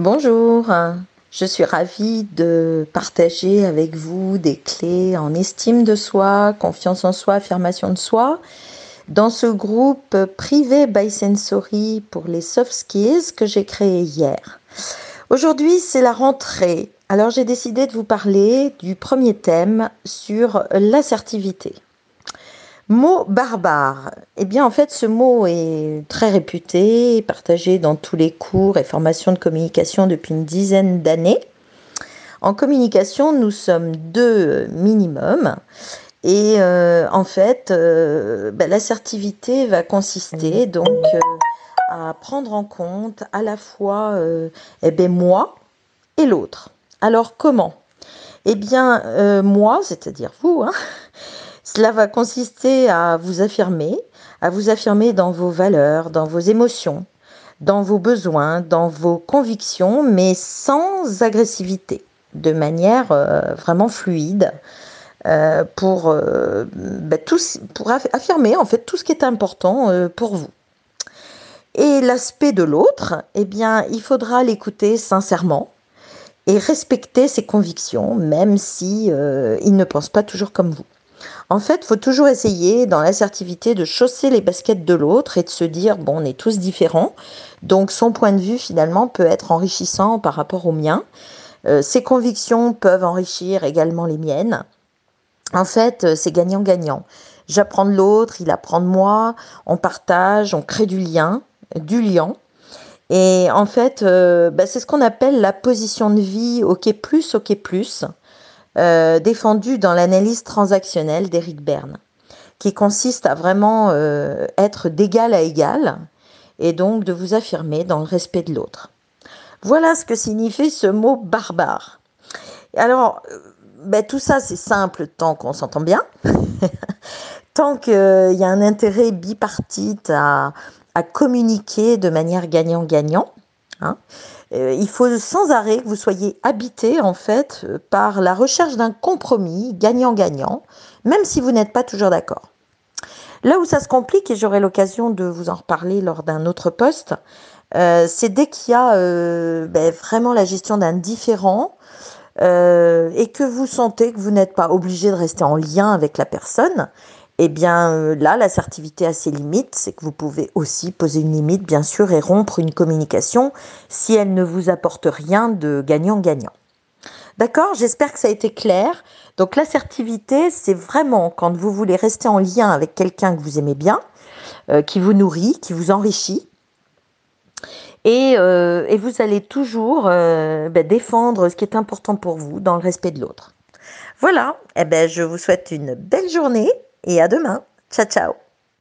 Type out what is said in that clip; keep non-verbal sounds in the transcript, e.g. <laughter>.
Bonjour, je suis ravie de partager avec vous des clés en estime de soi, confiance en soi, affirmation de soi dans ce groupe privé by Sensory pour les soft skills que j'ai créé hier. Aujourd'hui, c'est la rentrée. Alors j'ai décidé de vous parler du premier thème sur l'assertivité. Mot barbare. Eh bien, en fait, ce mot est très réputé, partagé dans tous les cours et formations de communication depuis une dizaine d'années. En communication, nous sommes deux minimum. Et euh, en fait, euh, ben, l'assertivité va consister donc euh, à prendre en compte à la fois eh ben, moi et l'autre. Alors comment? Eh bien, moi, c'est-à-dire vous, hein, cela va consister à vous affirmer, à vous affirmer dans vos valeurs, dans vos émotions, dans vos besoins, dans vos convictions, mais sans agressivité, de manière euh, vraiment fluide, euh, pour, euh, bah, affirmer en fait tout ce qui est important pour vous. Et l'aspect de l'autre, eh bien, il faudra l'écouter sincèrement et respecter ses convictions, même si il ne pense pas toujours comme vous. En fait, faut toujours essayer dans l'assertivité de chausser les baskets de l'autre et de se dire, bon, on est tous différents, donc son point de vue finalement peut être enrichissant par rapport au mien. Euh, ses convictions peuvent enrichir également les miennes. En fait, euh, c'est gagnant-gagnant. J'apprends de l'autre, il apprend de moi, on partage, on crée du lien, du lien. Et en fait, euh, bah, c'est ce qu'on appelle la position de vie OK plus, OK plus. Euh, défendu dans l'analyse transactionnelle d'Eric Berne, qui consiste à vraiment euh, être d'égal à égal et donc de vous affirmer dans le respect de l'autre. Voilà ce que signifie ce mot barbare. Alors, euh, ben, tout ça c'est simple tant qu'on s'entend bien, <laughs> tant qu'il y a un intérêt bipartite à, communiquer de manière gagnant-gagnant. Hein. Euh, il faut sans arrêt que vous soyez habité en fait par la recherche d'un compromis gagnant-gagnant, même si vous n'êtes pas toujours d'accord. Là où ça se complique, et j'aurai l'occasion de vous en reparler lors d'un autre poste, euh, c'est dès qu'il y a euh, ben, vraiment la gestion d'un différent et que vous sentez que vous n'êtes pas obligé de rester en lien avec la personne eh bien euh, là, l'assertivité a ses limites, c'est que vous pouvez aussi poser une limite, bien sûr, et rompre une communication si elle ne vous apporte rien de gagnant-gagnant. D'accord? J'espère que ça a été clair. Donc l'assertivité, c'est vraiment quand vous voulez rester en lien avec quelqu'un que vous aimez bien, euh, qui vous nourrit, qui vous enrichit. Et, euh, vous allez toujours ben, défendre ce qui est important pour vous dans le respect de l'autre. Voilà, eh ben, je vous souhaite une belle journée et à demain. Ciao, ciao